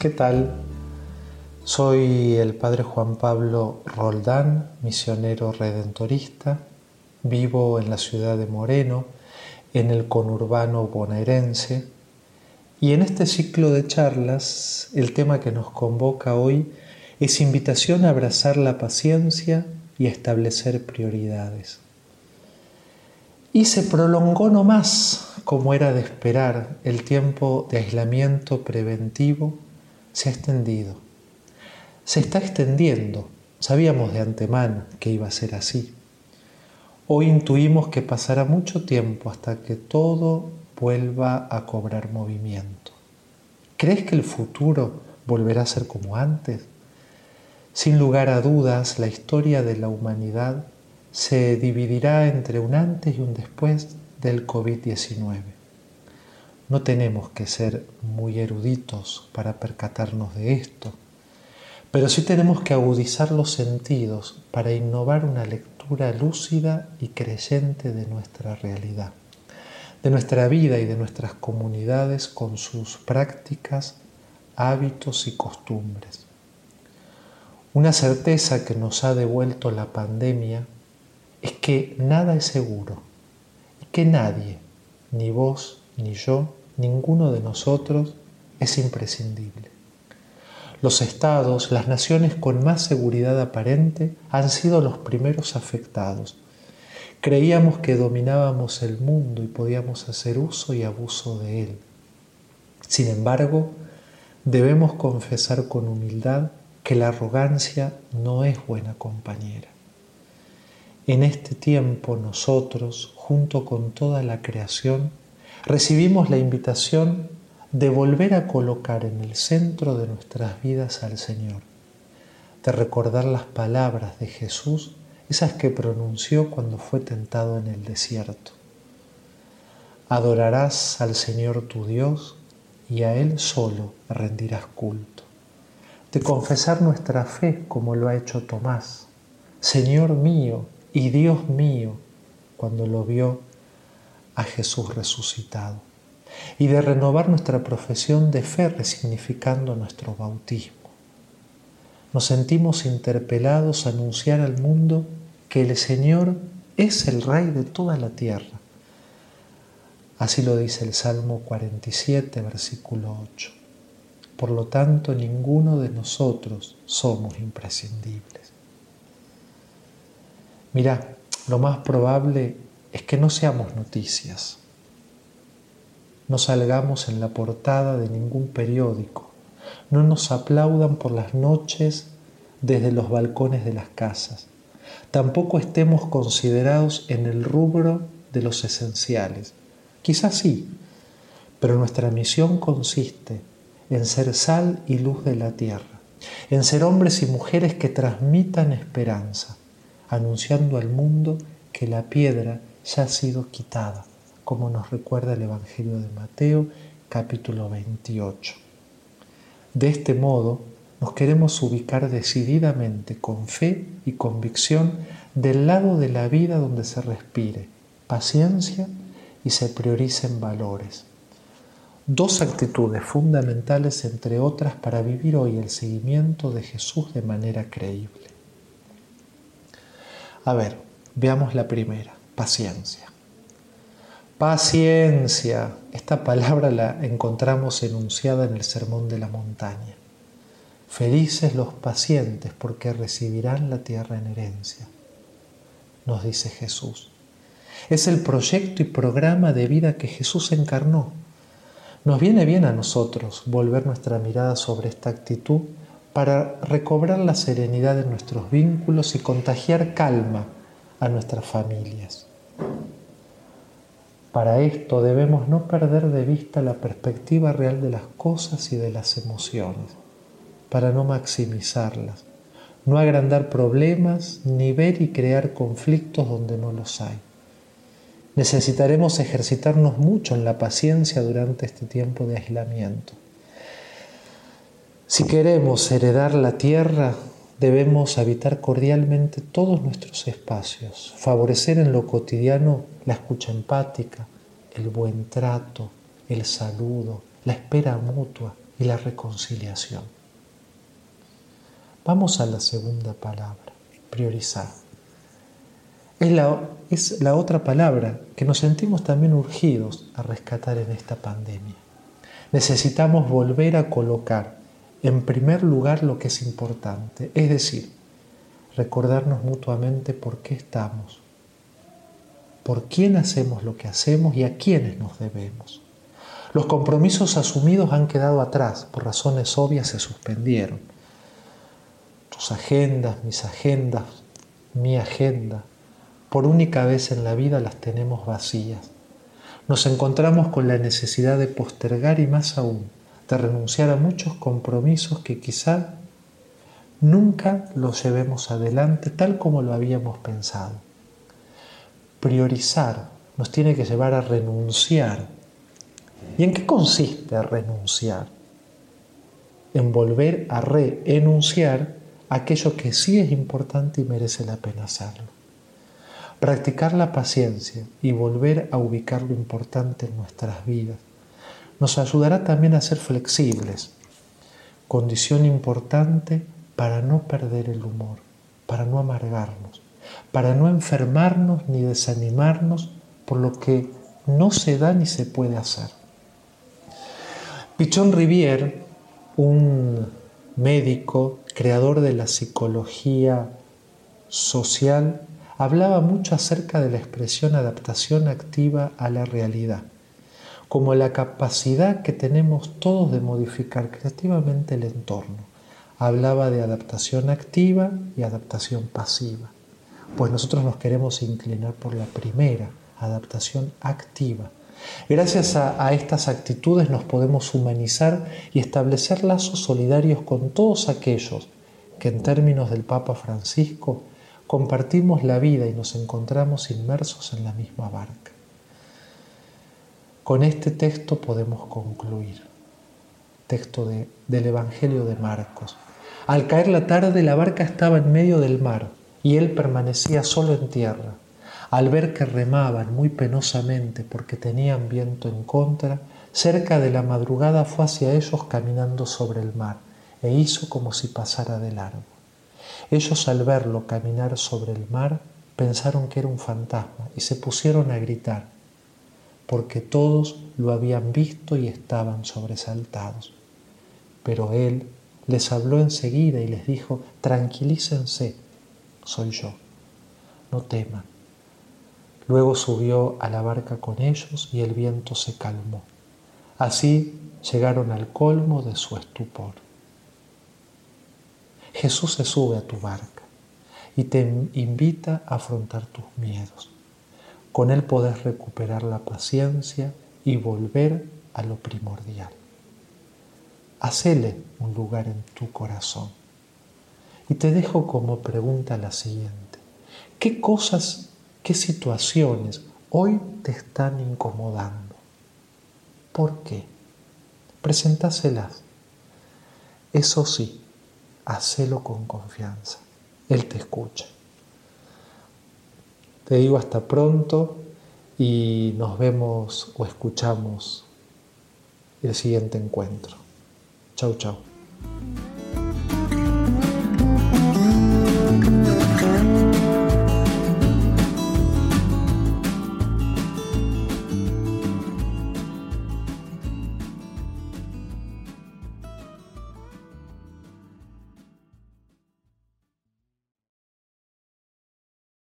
¿qué tal? Soy el Padre Juan Pablo Roldán, misionero redentorista. Vivo en la ciudad de Moreno, en el conurbano bonaerense. Y en este ciclo de charlas, el tema que nos convoca hoy es invitación a abrazar la paciencia y establecer prioridades. Y se prolongó no más, como era de esperar, el tiempo de aislamiento preventivo se ha extendido. Se está extendiendo. Sabíamos de antemano que iba a ser así. Hoy intuimos que pasará mucho tiempo hasta que todo vuelva a cobrar movimiento. ¿Crees que el futuro volverá a ser como antes? Sin lugar a dudas, la historia de la humanidad se dividirá entre un antes y un después del COVID-19. No tenemos que ser muy eruditos para percatarnos de esto, pero sí tenemos que agudizar los sentidos para innovar una lectura lúcida y creyente de nuestra realidad, de nuestra vida y de nuestras comunidades con sus prácticas, hábitos y costumbres. Una certeza que nos ha devuelto la pandemia es que nada es seguro y que nadie, ni vos, ni yo, ninguno de nosotros, es imprescindible. Los estados, las naciones con más seguridad aparente han sido los primeros afectados. Creíamos que dominábamos el mundo y podíamos hacer uso y abuso de él. Sin embargo, debemos confesar con humildad que la arrogancia no es buena compañera. En este tiempo nosotros, junto con toda la creación, recibimos la invitación de volver a colocar en el centro de nuestras vidas al Señor, de recordar las palabras de Jesús, esas que pronunció cuando fue tentado en el desierto. Adorarás al Señor tu Dios y a Él solo rendirás culto. De confesar nuestra fe como lo ha hecho Tomás. Señor mío y Dios mío cuando lo vio a Jesús resucitado. Y de renovar nuestra profesión de fe resignificando nuestro bautismo. Nos sentimos interpelados a anunciar al mundo que el Señor es el Rey de toda la tierra. Así lo dice el Salmo 47, versículo 8. Por lo tanto, ninguno de nosotros somos imprescindibles. Mira, lo más probable es que no seamos noticias. No salgamos en la portada de ningún periódico. No nos aplaudan por las noches desde los balcones de las casas. Tampoco estemos considerados en el rubro de los esenciales. Quizás sí, pero nuestra misión consiste en ser sal y luz de la tierra, en ser hombres y mujeres que transmitan esperanza, anunciando al mundo que la piedra ya ha sido quitada, como nos recuerda el Evangelio de Mateo capítulo 28. De este modo, nos queremos ubicar decididamente, con fe y convicción, del lado de la vida donde se respire paciencia y se prioricen valores. Dos actitudes fundamentales, entre otras, para vivir hoy el seguimiento de Jesús de manera creíble. A ver, veamos la primera, paciencia. Paciencia. Esta palabra la encontramos enunciada en el Sermón de la Montaña. Felices los pacientes porque recibirán la tierra en herencia, nos dice Jesús. Es el proyecto y programa de vida que Jesús encarnó. Nos viene bien a nosotros volver nuestra mirada sobre esta actitud para recobrar la serenidad de nuestros vínculos y contagiar calma a nuestras familias. Para esto debemos no perder de vista la perspectiva real de las cosas y de las emociones, para no maximizarlas, no agrandar problemas ni ver y crear conflictos donde no los hay. Necesitaremos ejercitarnos mucho en la paciencia durante este tiempo de aislamiento. Si queremos heredar la tierra, debemos habitar cordialmente todos nuestros espacios, favorecer en lo cotidiano la escucha empática, el buen trato, el saludo, la espera mutua y la reconciliación. Vamos a la segunda palabra, priorizar. Es la, es la otra palabra que nos sentimos también urgidos a rescatar en esta pandemia. Necesitamos volver a colocar en primer lugar lo que es importante, es decir, recordarnos mutuamente por qué estamos, por quién hacemos lo que hacemos y a quiénes nos debemos. Los compromisos asumidos han quedado atrás, por razones obvias se suspendieron. Tus agendas, mis agendas, mi agenda, por única vez en la vida las tenemos vacías. Nos encontramos con la necesidad de postergar y más aún, de renunciar a muchos compromisos que quizá nunca los llevemos adelante tal como lo habíamos pensado. Priorizar nos tiene que llevar a renunciar. ¿Y en qué consiste renunciar? En volver a reenunciar aquello que sí es importante y merece la pena hacerlo. Practicar la paciencia y volver a ubicar lo importante en nuestras vidas nos ayudará también a ser flexibles, condición importante para no perder el humor, para no amargarnos, para no enfermarnos ni desanimarnos por lo que no se da ni se puede hacer. Pichon Rivière, un médico, creador de la psicología social, hablaba mucho acerca de la expresión adaptación activa a la realidad, como la capacidad que tenemos todos de modificar creativamente el entorno hablaba de adaptación activa y adaptación pasiva. Pues nosotros nos queremos inclinar por la primera, adaptación activa. Gracias a, estas actitudes nos podemos humanizar y establecer lazos solidarios con todos aquellos que en términos del Papa Francisco compartimos la vida y nos encontramos inmersos en la misma barca. Con este texto podemos concluir, texto de, del Evangelio de Marcos. Al caer la tarde la barca estaba en medio del mar y él permanecía solo en tierra. Al ver que remaban muy penosamente porque tenían viento en contra, cerca de la madrugada fue hacia ellos caminando sobre el mar e hizo como si pasara de largo. Ellos al verlo caminar sobre el mar pensaron que era un fantasma y se pusieron a gritar, porque todos lo habían visto y estaban sobresaltados. Pero él, les habló enseguida y les dijo, tranquilícense, soy yo, no teman. Luego subió a la barca con ellos y el viento se calmó. Así llegaron al colmo de su estupor. Jesús se sube a tu barca y te invita a afrontar tus miedos. Con Él podés recuperar la paciencia y volver a lo primordial. Hacele un lugar en tu corazón. Y te dejo como pregunta la siguiente. ¿Qué cosas, qué situaciones hoy te están incomodando? ¿Por qué? Presentáselas. Eso sí, hacelo con confianza. Él te escucha. Te digo hasta pronto y nos vemos o escuchamos el siguiente encuentro. Chau, chau.